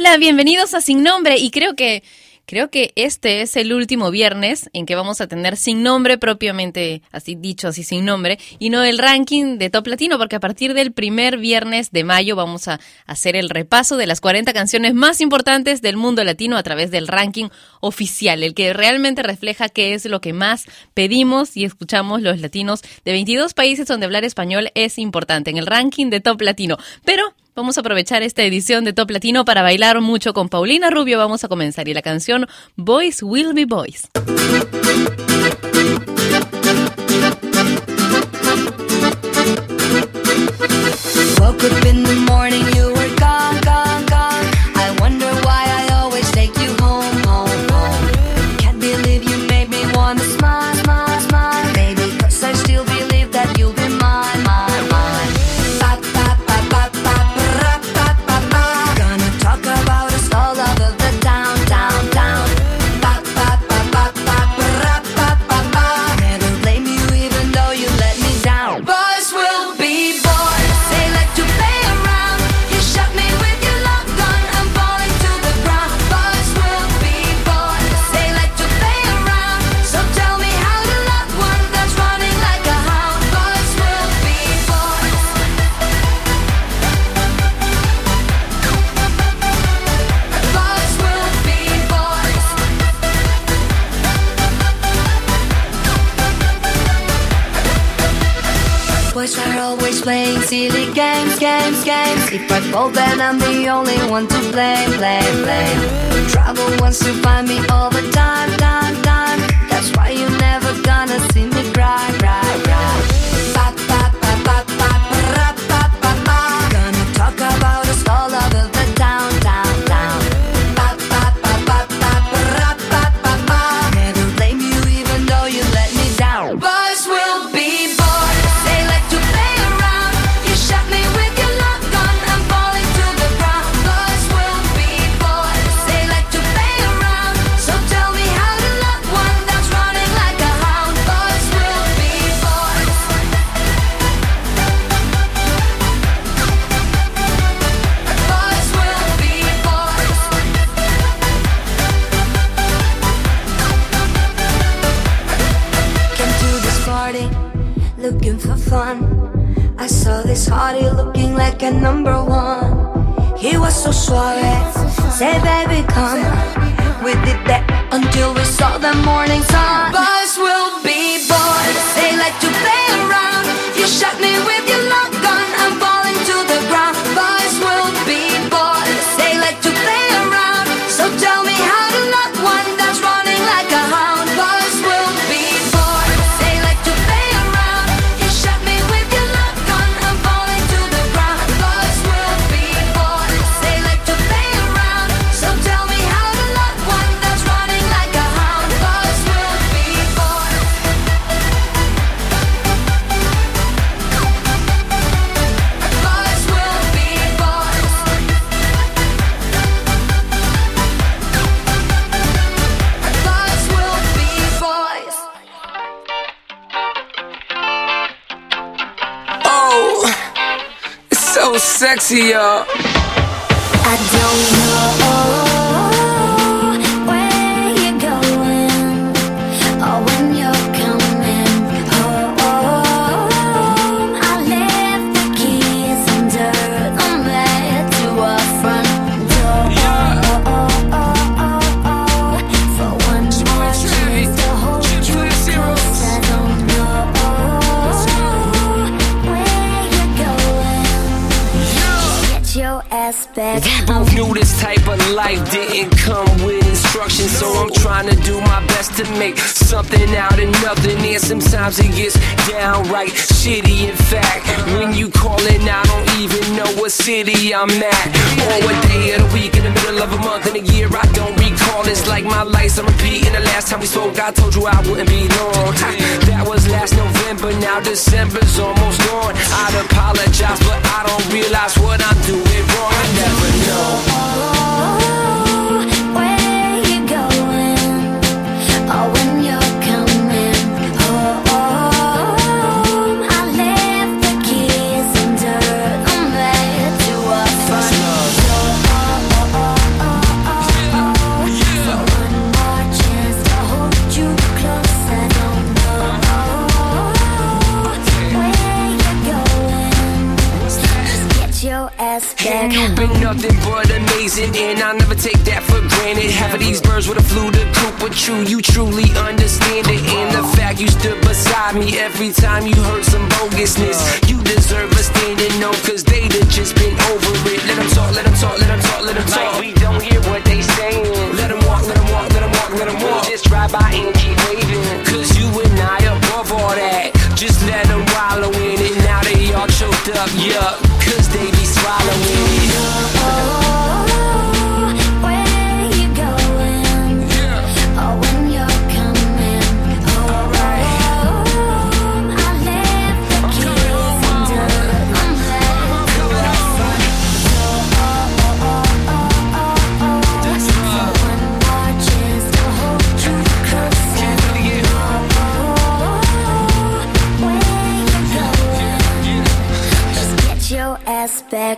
Hola, bienvenidos a Sin Nombre y creo que creo que este es el último viernes en que vamos a tener sin nombre propiamente, así dicho, así sin nombre, y no el ranking de Top Latino, porque a partir del primer viernes de mayo vamos a hacer el repaso de las 40 canciones más importantes del mundo latino a través del ranking oficial, el que realmente refleja qué es lo que más pedimos y escuchamos los latinos de 22 países donde hablar español es importante en el ranking de Top Latino. Pero Vamos a aprovechar esta edición de Top Latino para bailar mucho con Paulina Rubio. Vamos a comenzar y la canción Boys Will Be Boys. In the morning, If I fall, then I'm the only one to blame, blame, blame. Trouble wants to find me all the time, time, time. That's why you're never gonna see me cry, cry, cry. Like a number one. He was so suave. Say, baby, come. We did that until we saw the morning sun. Boys will be boys. They like to play around. You shot me with See ya. Last time we spoke, I told you I wouldn't be long. Ha, that was last November, now December's almost been nothing but amazing, and I'll never take that for granted. Half of these birds would have flew the coop, but you, you truly understand it. And the fact you stood beside me every time you heard some bogusness, you deserve a standing no, cause they'd have just been over it. Let them talk, let them talk, let them talk, let them talk. Like we don't hear what they saying. Let them walk, let them walk, let them walk, let them walk. Just drive by and keep waving, cause you and I above all that. Just let them wallow in it. Now they all choked up, yup,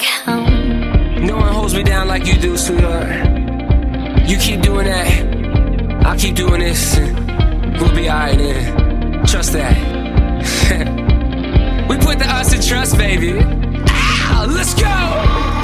back home. No one holds me down like you do, sweetheart. You keep doing that, I'll keep doing this. We'll be alright then. Trust that. we put the us in trust, baby. Ow, let's go!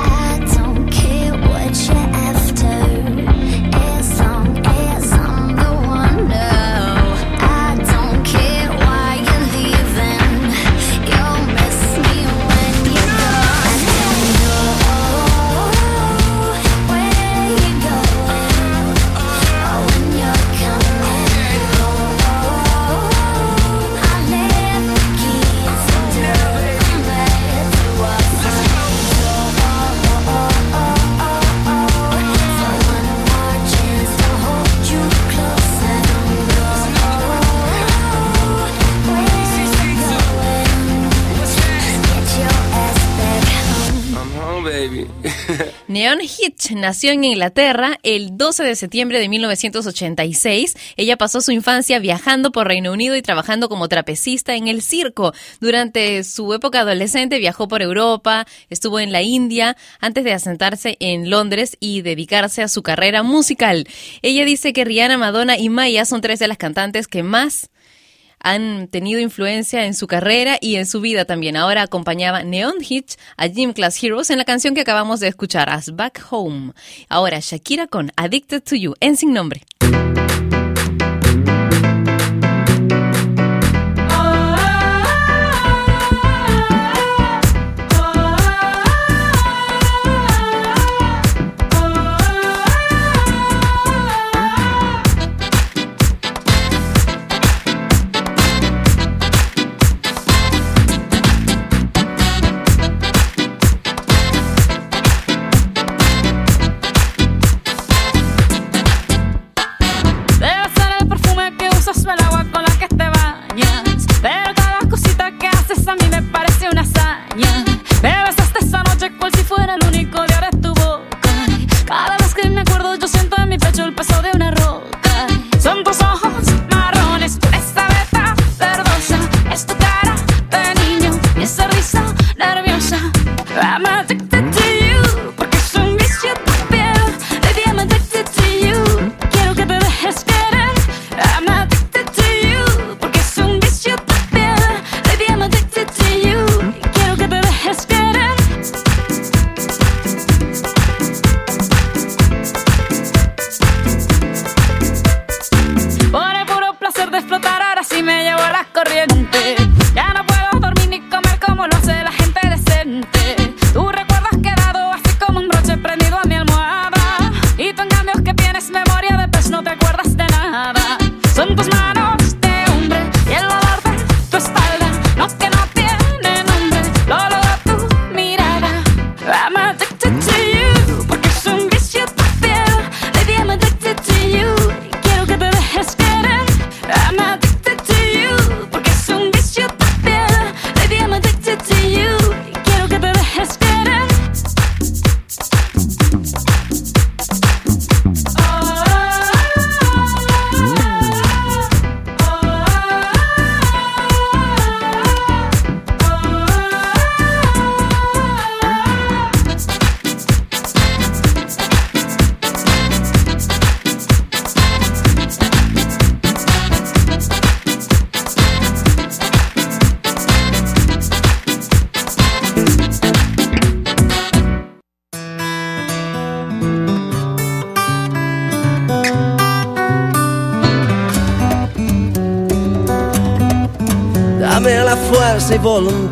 Neon Hitch nació en Inglaterra el 12 de septiembre de 1986. Ella pasó su infancia viajando por Reino Unido y trabajando como trapecista en el circo. Durante su época adolescente viajó por Europa, estuvo en la India antes de asentarse en Londres y dedicarse a su carrera musical. Ella dice que Rihanna, Madonna y Maya son tres de las cantantes que más han tenido influencia en su carrera y en su vida también. Ahora acompañaba Neon Hitch a Gym Class Heroes en la canción que acabamos de escuchar, As Back Home. Ahora Shakira con Addicted to You, en sin nombre. I'm addicted to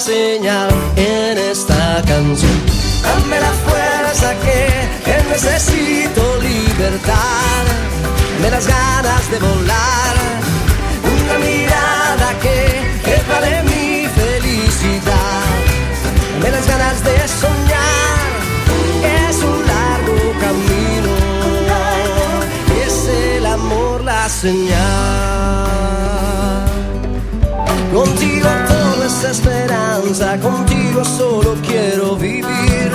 señal en esta canción. Dame la fuerza que, que necesito libertad, me las ganas de volar una mirada que, que vale mi felicidad. Me las ganas de soñar, es un largo camino, es el amor la señal. Contigo todo es esperanza, contigo solo quiero vivir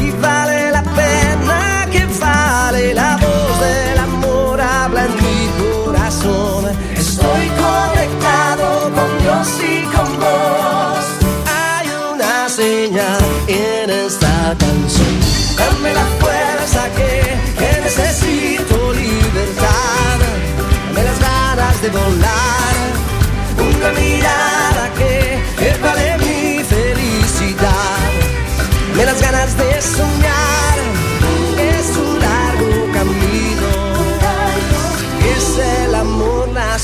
y vale la pena que vale la voz del amor habla en mi corazón. Estoy conectado con Dios y con vos. Hay una señal en esta canción. Dame la fuerza que, que necesito libertad. Dame las ganas de volar. Una mirada que,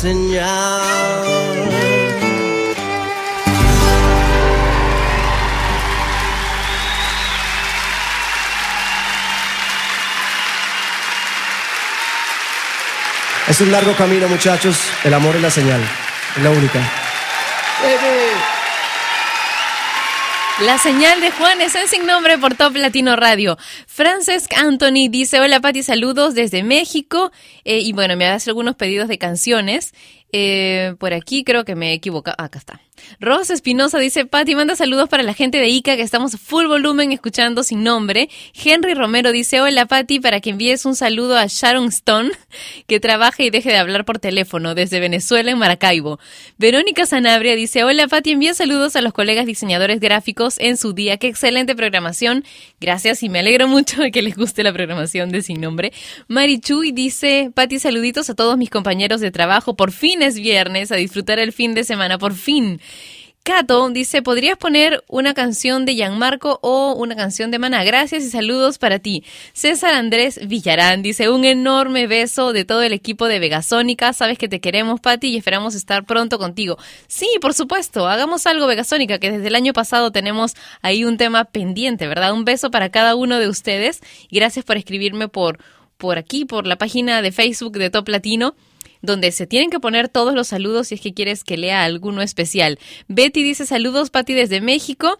señal. Es un largo camino, muchachos. El amor es la señal. Es la única. La señal de Juan es en sin nombre por Top Latino Radio. Francesc Anthony dice, hola Pati, saludos desde México. Eh, y bueno, me hace algunos pedidos de canciones. Eh, por aquí creo que me he equivocado. Ah, acá está. Rosa Espinosa dice, Pati, manda saludos para la gente de Ica que estamos full volumen escuchando sin nombre. Henry Romero dice, hola Pati, para que envíes un saludo a Sharon Stone, que trabaja y deje de hablar por teléfono desde Venezuela en Maracaibo. Verónica Sanabria dice, hola Pati, envía saludos a los colegas diseñadores gráficos en su día. Qué excelente programación. Gracias y me alegro mucho de que les guste la programación de Sin Nombre. Mari Chuy dice, Pati, saluditos a todos mis compañeros de trabajo. Por fin es viernes, a disfrutar el fin de semana, por fin. Cato dice, ¿podrías poner una canción de Gianmarco o una canción de Maná? Gracias y saludos para ti. César Andrés Villarán dice, un enorme beso de todo el equipo de Vegasónica. Sabes que te queremos, Pati, y esperamos estar pronto contigo. Sí, por supuesto, hagamos algo Vegasónica, que desde el año pasado tenemos ahí un tema pendiente, ¿verdad? Un beso para cada uno de ustedes. Gracias por escribirme por, por aquí, por la página de Facebook de Top Latino donde se tienen que poner todos los saludos si es que quieres que lea alguno especial. Betty dice saludos, Patti, desde México.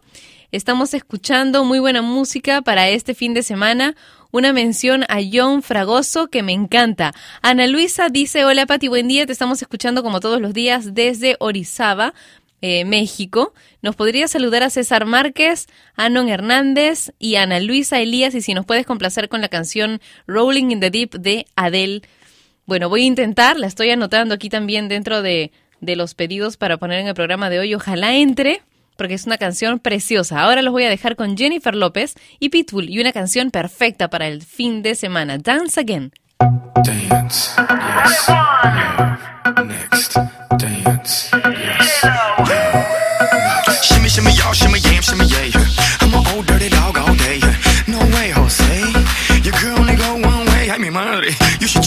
Estamos escuchando muy buena música para este fin de semana. Una mención a John Fragoso que me encanta. Ana Luisa dice, hola Patti, buen día, te estamos escuchando como todos los días desde Orizaba. eh, México. Nos podría saludar a César Márquez, Anon Hernández y Ana Luisa Elías. Y si nos puedes complacer con la canción Rolling in the Deep de Adele. Bueno, voy a intentar, la estoy anotando aquí también dentro de, de los pedidos para poner en el programa de hoy. Ojalá entre, porque es una canción preciosa. Ahora los voy a dejar con Jennifer López y Pitbull y una canción perfecta para el fin de semana. Dance Again. Dance, yes, next, dance, yes. Shimmy, yam. I'm old dirty dog. No way, Jose. Only go one way.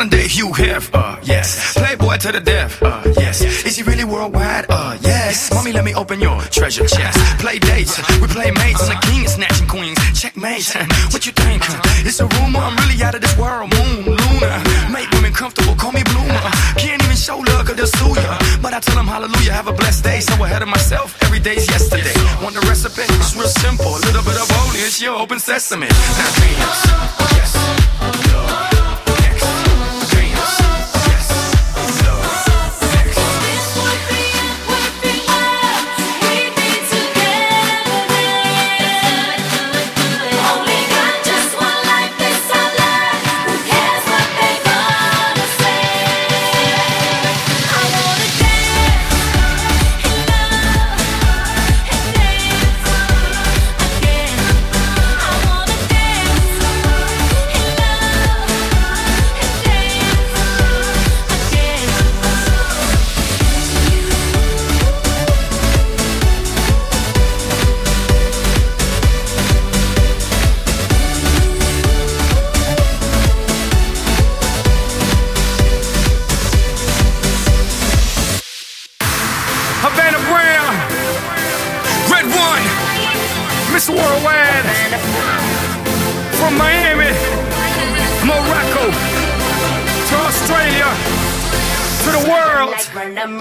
Modern day Hugh Hef, uh, yes. Playboy to the death, uh, yes. Is he really worldwide? Uh, yes. Mommy, let me open your treasure chest. Play dates, we play mates. I'm the king of snatching queens. Checkmate. What you think? It's a rumor. I'm really out of this world. Moon, Luna. Make women comfortable. Call me Bloomer. Can't even show love, cause they'll sue ya. But I tell them hallelujah, have a blessed day. So ahead of myself, every day's yesterday. Want the recipe? It's real simple. A little bit of holy, it's your open sesame. Now dance. Yes.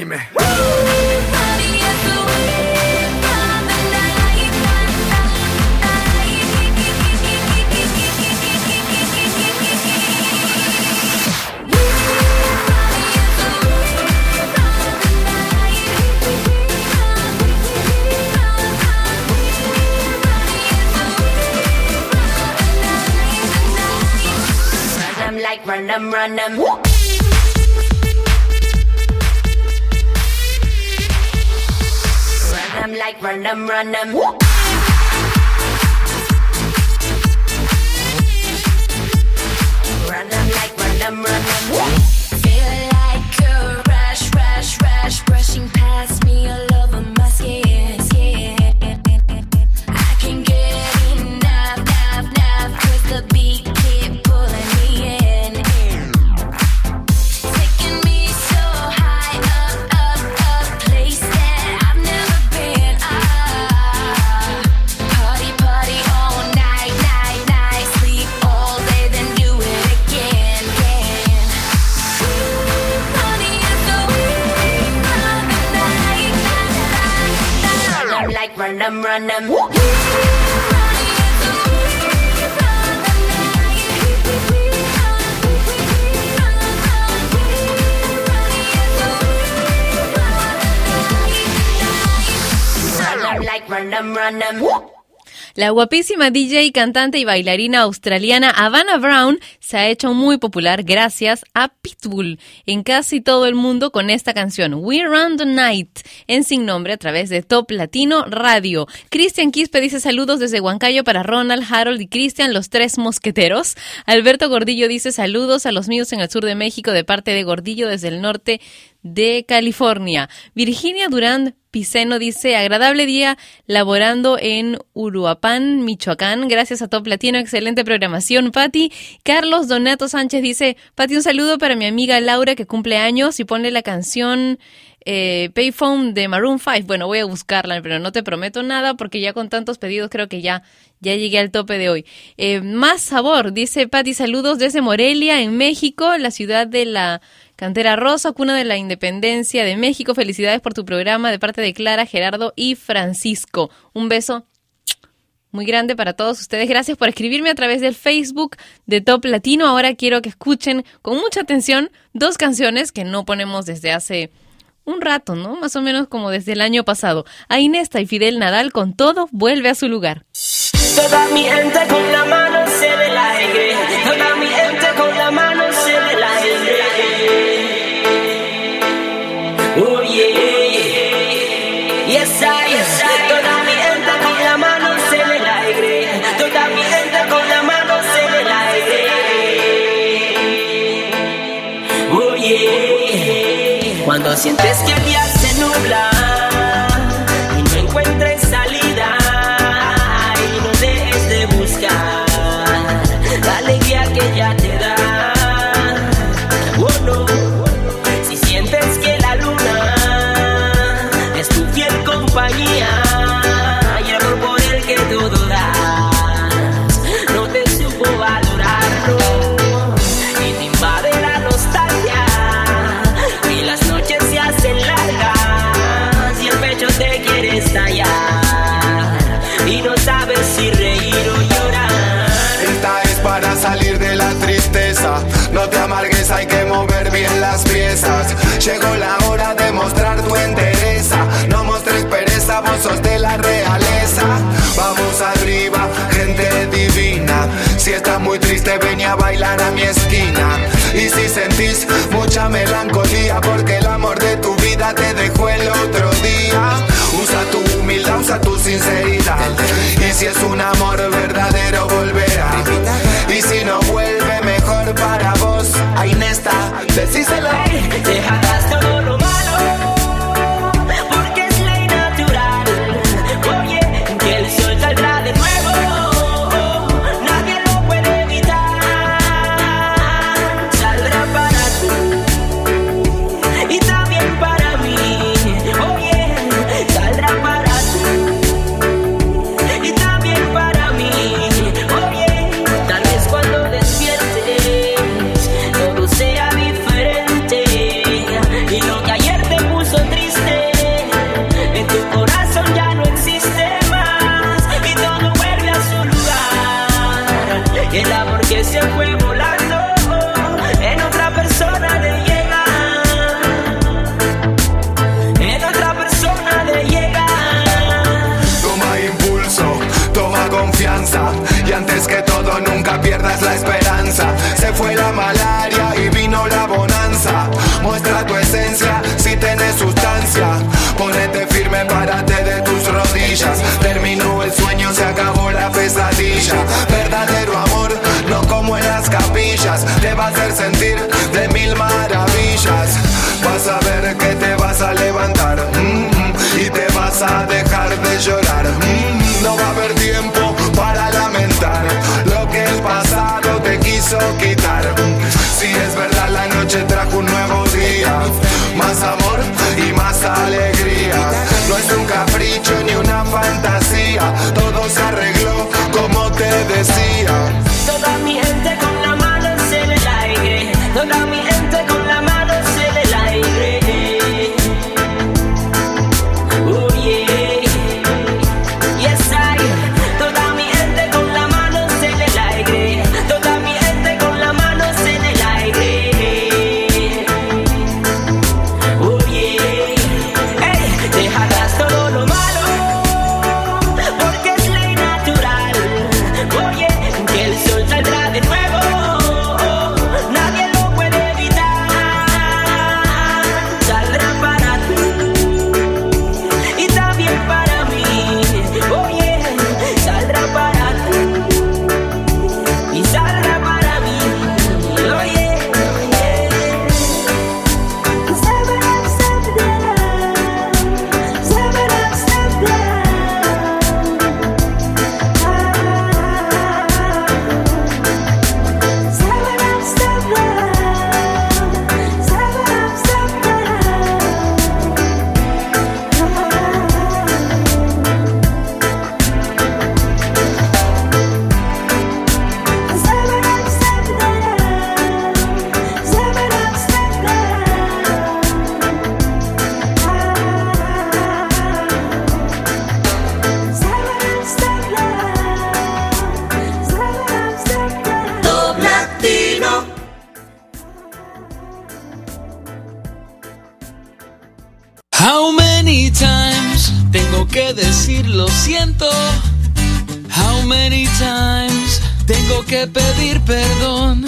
Fuck you, pay me. Run them like run them, like run them, run. Run them like run them, run La guapísima DJ, cantante y bailarina australiana Havana Brown se ha hecho muy popular gracias a Pitbull en casi todo el mundo con esta canción We Run the Night en sin nombre a través de Top Latino Radio. Cristian Quispe dice saludos desde Huancayo para Ronald, Harold y Cristian, los tres mosqueteros. Alberto Gordillo dice saludos a los míos en el sur de México de parte de Gordillo desde el norte de California. Virginia Durán Piceno dice, agradable día laborando en Uruapan, Michoacán. Gracias a Top Latino, excelente programación, Patti. Carlos Donato Sánchez dice, Patti, un saludo para mi amiga Laura que cumple años y pone la canción eh, Payphone de Maroon 5. Bueno, voy a buscarla, pero no te prometo nada porque ya con tantos pedidos creo que ya, ya llegué al tope de hoy. Eh, más sabor, dice Patti, saludos desde Morelia, en México, la ciudad de la Cantera Rosa, cuna de la independencia de México. Felicidades por tu programa de parte de Clara, Gerardo y Francisco. Un beso muy grande para todos ustedes. Gracias por escribirme a través del Facebook de Top Latino. Ahora quiero que escuchen con mucha atención dos canciones que no ponemos desde hace un rato, ¿no? Más o menos como desde el año pasado. A Inesta y Fidel Nadal con todo vuelve a su lugar. Toda mi gente con la mano se del aire. Toda sientes Llegó la hora de mostrar tu entereza. No mostres pereza, vos sos de la realeza. Vamos arriba, gente divina. Si estás muy triste, ven a bailar a mi esquina. Y si sentís mucha melancolía, porque el amor de tu vida te dejó el otro día. Usa tu humildad, usa tu sinceridad. Y si es un amor verdadero, volverá. Y si no vuelve, mejor para vos, ahí está, decíselo. Acabó la pesadilla. Verdadero amor, no como en las capillas. Te va a hacer sentir de mil maravillas. Vas a ver que te vas a levantar. Tengo que pedir perdón?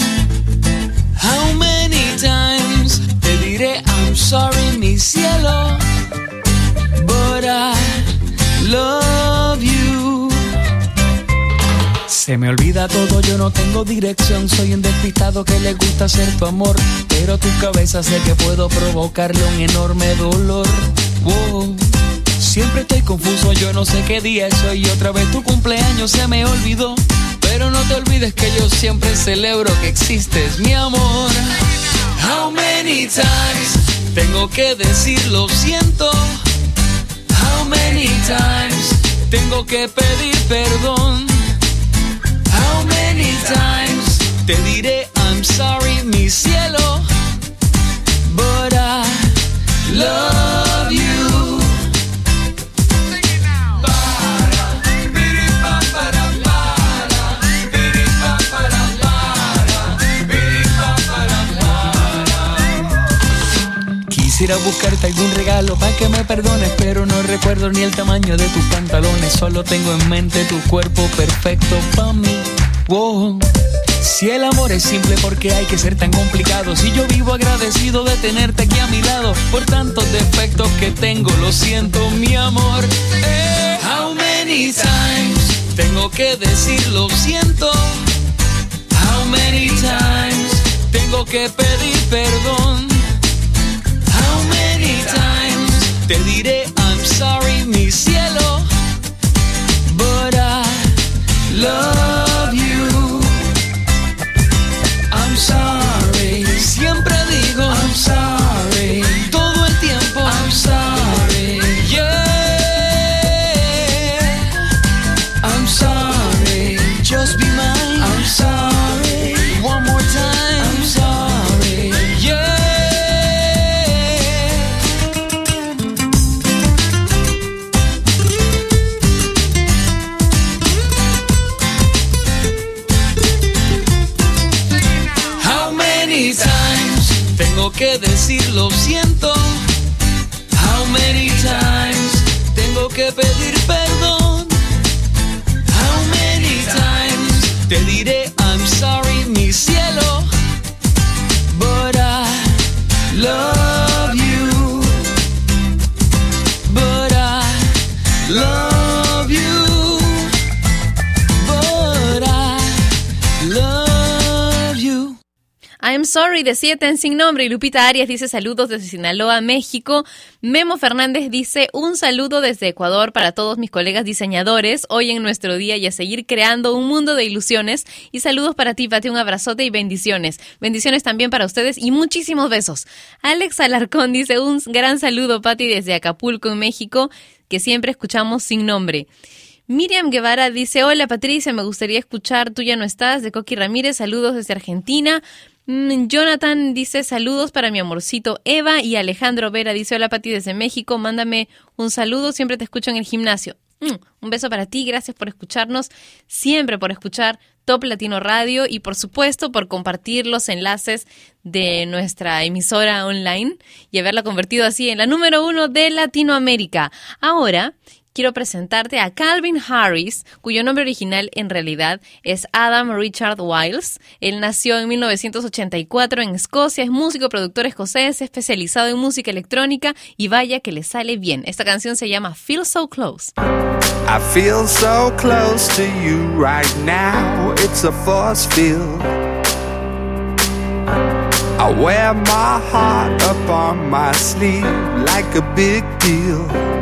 How many times te diré I'm sorry, mi cielo? But I love you. Se me olvida todo, yo no tengo dirección. Soy un despistado que le gusta ser tu amor. Pero tu cabeza sé que puedo provocarle un enorme dolor. Wow. Siempre estoy confuso, yo no sé qué día es hoy. Y otra vez tu cumpleaños se me olvidó. Pero no te olvides que yo siempre celebro que existes, mi amor. How many times tengo que decir lo siento? How many times tengo que pedir perdón? How many times te diré I'm sorry, mi cielo? But I love you. Quisiera buscarte algún regalo para que me perdones, pero no recuerdo ni el tamaño de tus pantalones. Solo tengo en mente tu cuerpo perfecto para mí. Wow. Si el amor es simple, ¿por qué hay que ser tan complicado? Si yo vivo agradecido de tenerte aquí a mi lado, por tantos defectos que tengo, lo siento, mi amor. Eh, how many times tengo que decir lo siento? How many times tengo que pedir perdón? Te diré I'm sorry, mi cielo? But I love you. I'm sorry. Siempre digo I'm sorry. I'm sorry de 7 en sin nombre y Lupita Arias dice saludos desde Sinaloa, México. Memo Fernández dice un saludo desde Ecuador para todos mis colegas diseñadores hoy en nuestro día y a seguir creando un mundo de ilusiones. Y saludos para ti, Pati, un abrazote y bendiciones. Bendiciones también para ustedes y muchísimos besos. Alex Alarcón dice un gran saludo, Pati, desde Acapulco, en México, que siempre escuchamos sin nombre. Miriam Guevara dice, hola Patricia, me gustaría escuchar Tú ya no estás, de Coqui Ramírez, saludos desde Argentina. Mm, Jonathan dice, saludos para mi amorcito Eva y Alejandro Vera. Dice, hola Pati desde México, mándame un saludo, siempre te escucho en el gimnasio. Mm, un beso para ti, gracias por escucharnos, siempre por escuchar Top Latino Radio y por supuesto por compartir los enlaces de nuestra emisora online y haberla convertido así en la número uno de Latinoamérica. Ahora quiero presentarte a Calvin Harris, cuyo nombre original en realidad es Adam Richard Wiles. Él nació en 1984 en Escocia, es músico, productor escocés, especializado en música electrónica y vaya que le sale bien. Esta canción se llama Feel So Close. I feel so close to you right now. It's a force field. I wear my heart up on my sleeve like a big deal.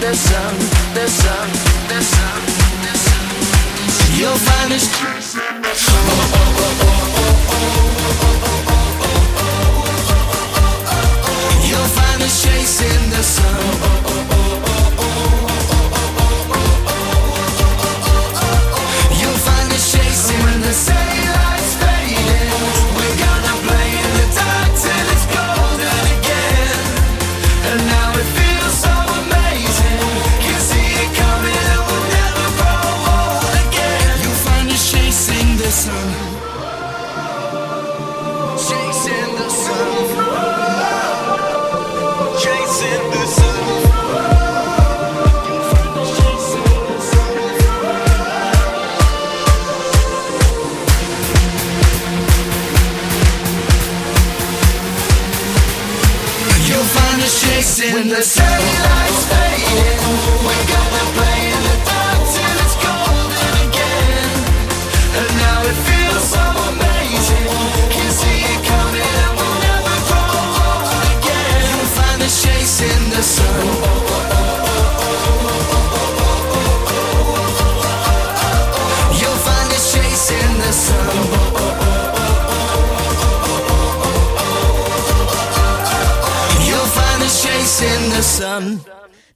The sun, the sun, the sun, the sun. You'll find us chasing the sun. You'll find us chasing the sun. You'll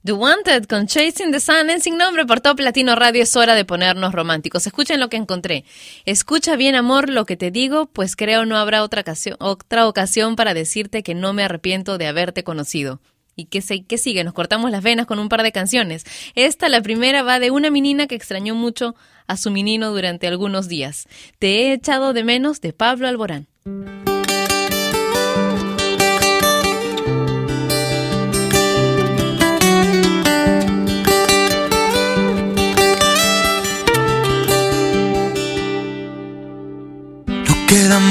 The Wanted con Chasing the Sun en Sin Nombre por Top Latino Radio. Es hora de ponernos románticos. Escuchen lo que encontré. Escucha bien, amor, lo que te digo, pues creo no habrá otra ocasión, otra ocasión para decirte que no me arrepiento de haberte conocido. ¿Y qué, qué sigue? Nos cortamos las venas con un par de canciones. Esta, la primera, va de una menina que extrañó mucho a su menino durante algunos días. Te he echado de menos de Pablo Alborán.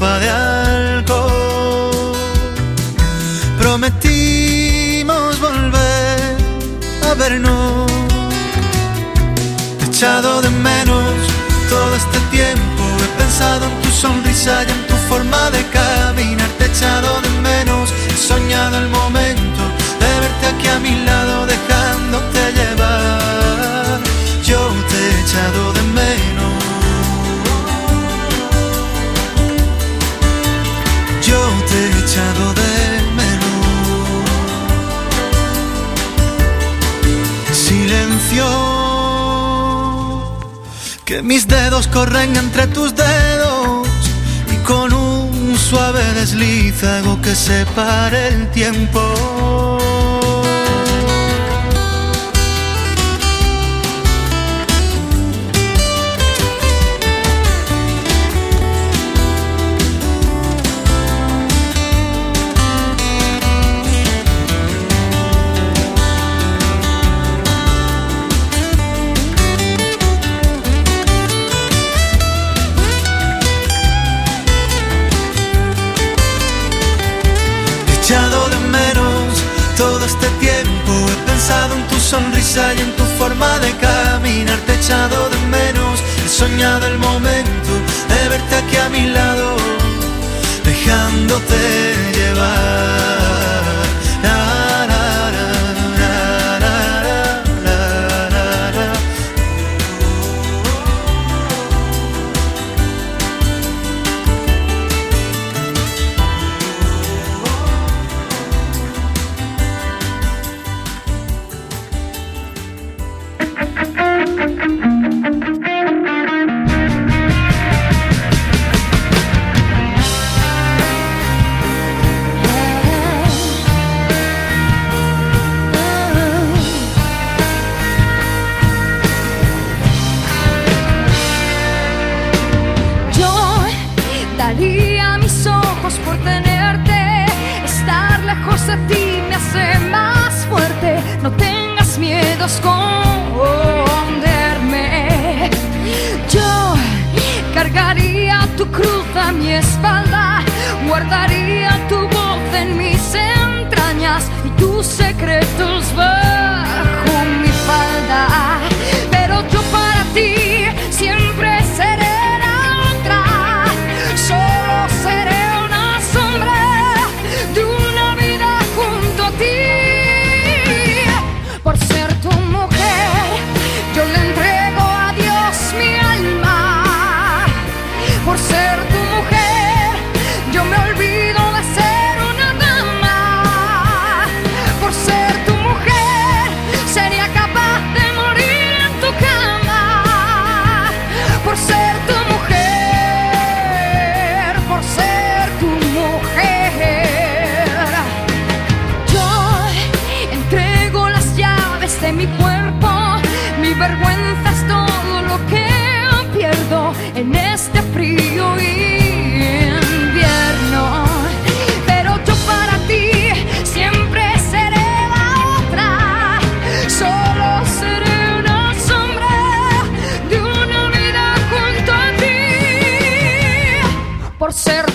de alcohol. Prometimos volver a vernos. Te he echado de menos todo este tiempo. He pensado en tu sonrisa y en tu forma de caminar. Te he echado de menos. He soñado el momento de verte aquí a mi lado, dejándote llevar. Yo te he echado de menos. Que mis dedos corren entre tus dedos y con un suave desliz hago que se pare el tiempo. En tu sonrisa y en tu forma de caminar. Te he echado de menos. He soñado el momento de verte aquí a mi lado, dejándote llevar. por ser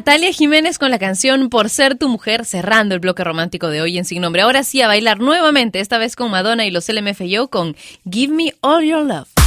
Natalia Jiménez con la canción Por ser tu mujer, cerrando el bloque romántico de hoy en Sin Nombre. Ahora sí a bailar nuevamente, esta vez con Madonna y los LMFAO con Give Me All Your Love.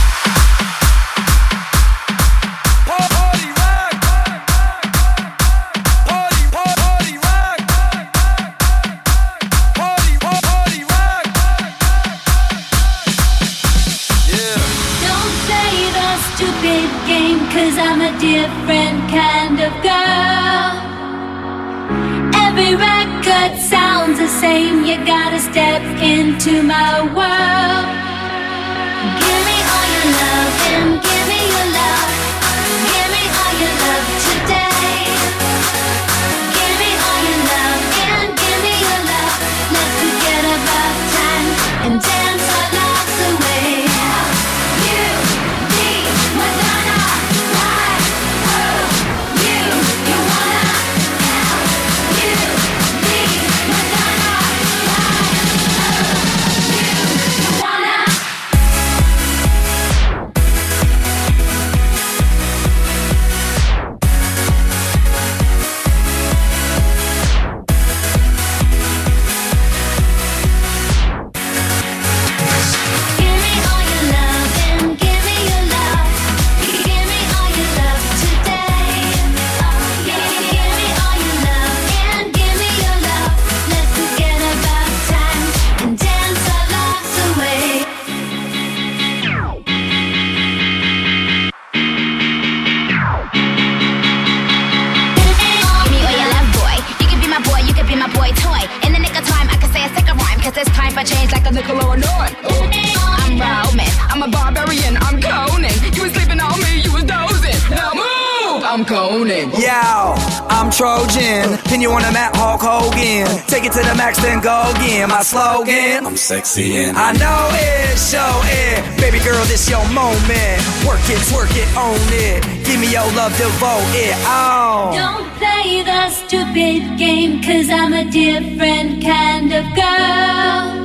Slogan, I'm sexy and I know it, show it. Baby girl, this your moment. Work it, twerk it, own it. Give me your love, devote it. Oh. Don't play the stupid game, cause I'm a different kind of girl.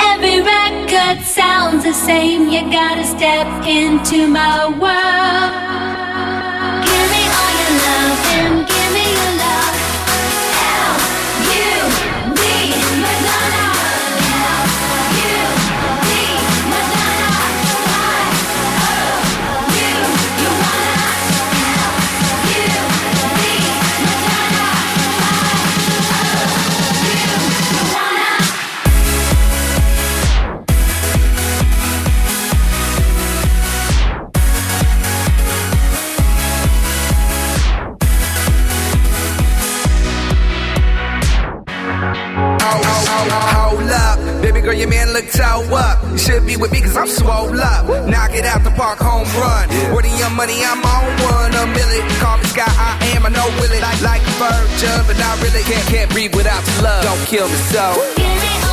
Every record sounds the same, you gotta step into my world. Give me all your love Hold up, baby girl, your man look toe up. You should be with me cause I'm swole up. Knock it out the park, home run. Where the young money, I'm on one. A million, call me Sky, I am, I know Willie. Like, like a virgin, but not really. Can't, can't breathe without your love. Don't kill me so.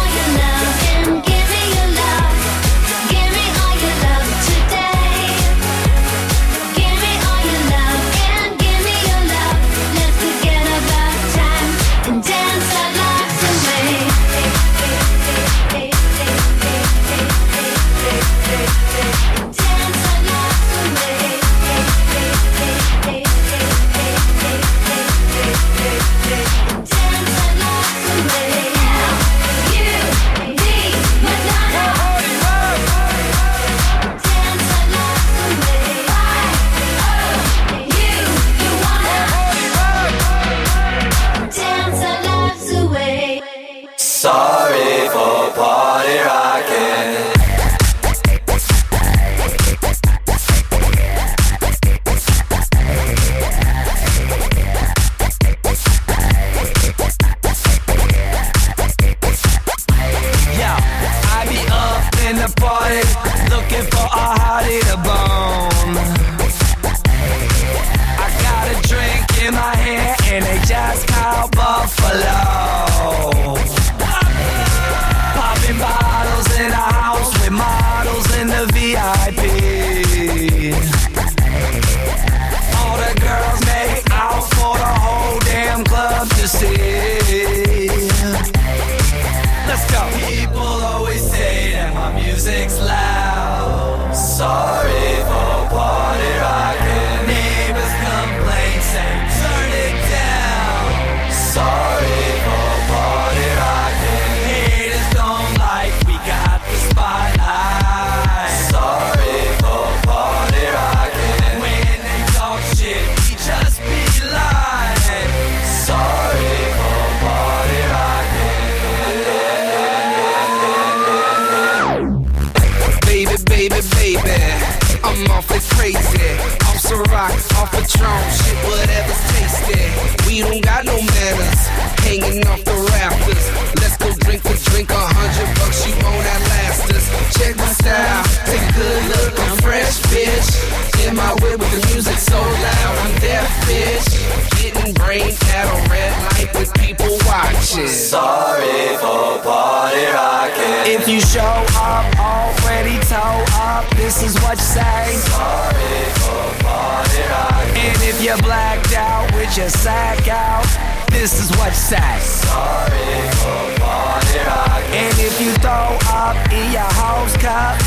Sorry for party rocking. If you show up already toe up, this is what you say. Sorry for party rocking. And if you're blacked out with your sack out, this is what you say. Sorry for party rocking. And if you throw up in your house cup,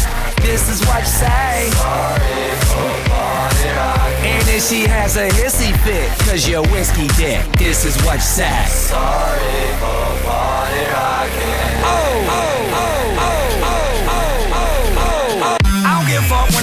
this is what you say. Sorry for party rocking. And if she has a hissy fit, cause you're whiskey dick, this is what you say. Sorry for party oh, oh,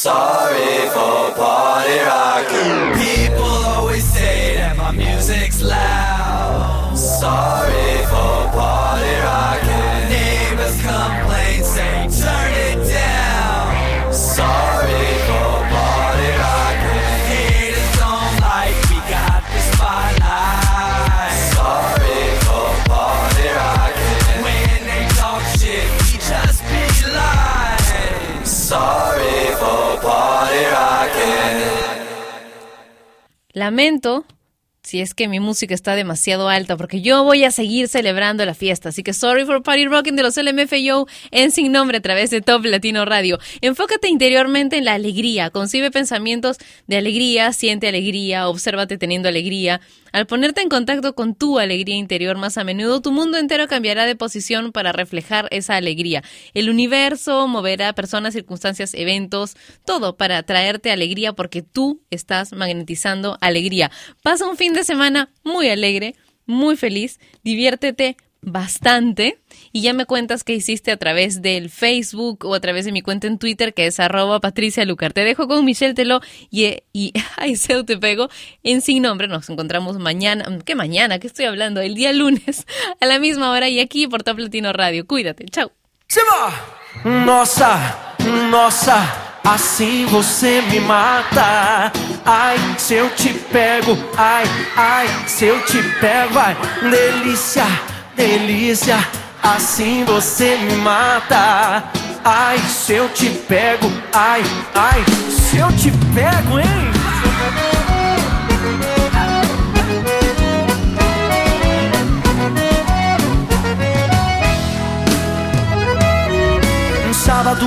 Sorry for party rocking. People always say that my music's loud. Sorry for party rocking. Neighbors complain, say turn it down. Sorry Lamento si es que mi música está demasiado alta, porque yo voy a seguir celebrando la fiesta. Así que sorry for party rocking de los LMFAO en sin nombre a través de Top Latino Radio. Enfócate interiormente en la alegría, concibe pensamientos de alegría, siente alegría, obsérvate teniendo alegría. Al ponerte en contacto con tu alegría interior más a menudo, tu mundo entero cambiará de posición para reflejar esa alegría. El universo moverá personas, circunstancias, eventos, todo para traerte alegría porque tú estás magnetizando alegría. Pasa un fin de semana muy alegre, muy feliz, diviértete bastante y ya me cuentas qué hiciste a través del Facebook o a través de mi cuenta en Twitter que es arroba Patricia Lucar. Te dejo con Michelle Teló y, y ay, Seu te pego en sin nombre. Nos encontramos mañana, ¿qué mañana? ¿Qué estoy hablando? El día lunes a la misma hora y aquí por Top Latino Radio. Cuídate, chao. Nossa, nossa, assim você me mata. Ai, se eu te pego, ai, ai, se eu te pego, ai, delícia, delícia, assim você me mata. Ai, se eu te pego, ai, ai, se eu te pego, hein? Um sábado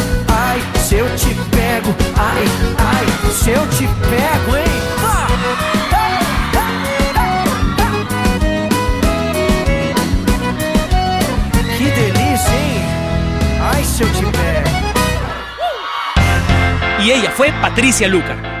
Se eu te pego, ai, ai, se eu te pego, hein? Ah! Que delícia, hein? Ai, se eu te pego. Y ella fue Patricia Lucar,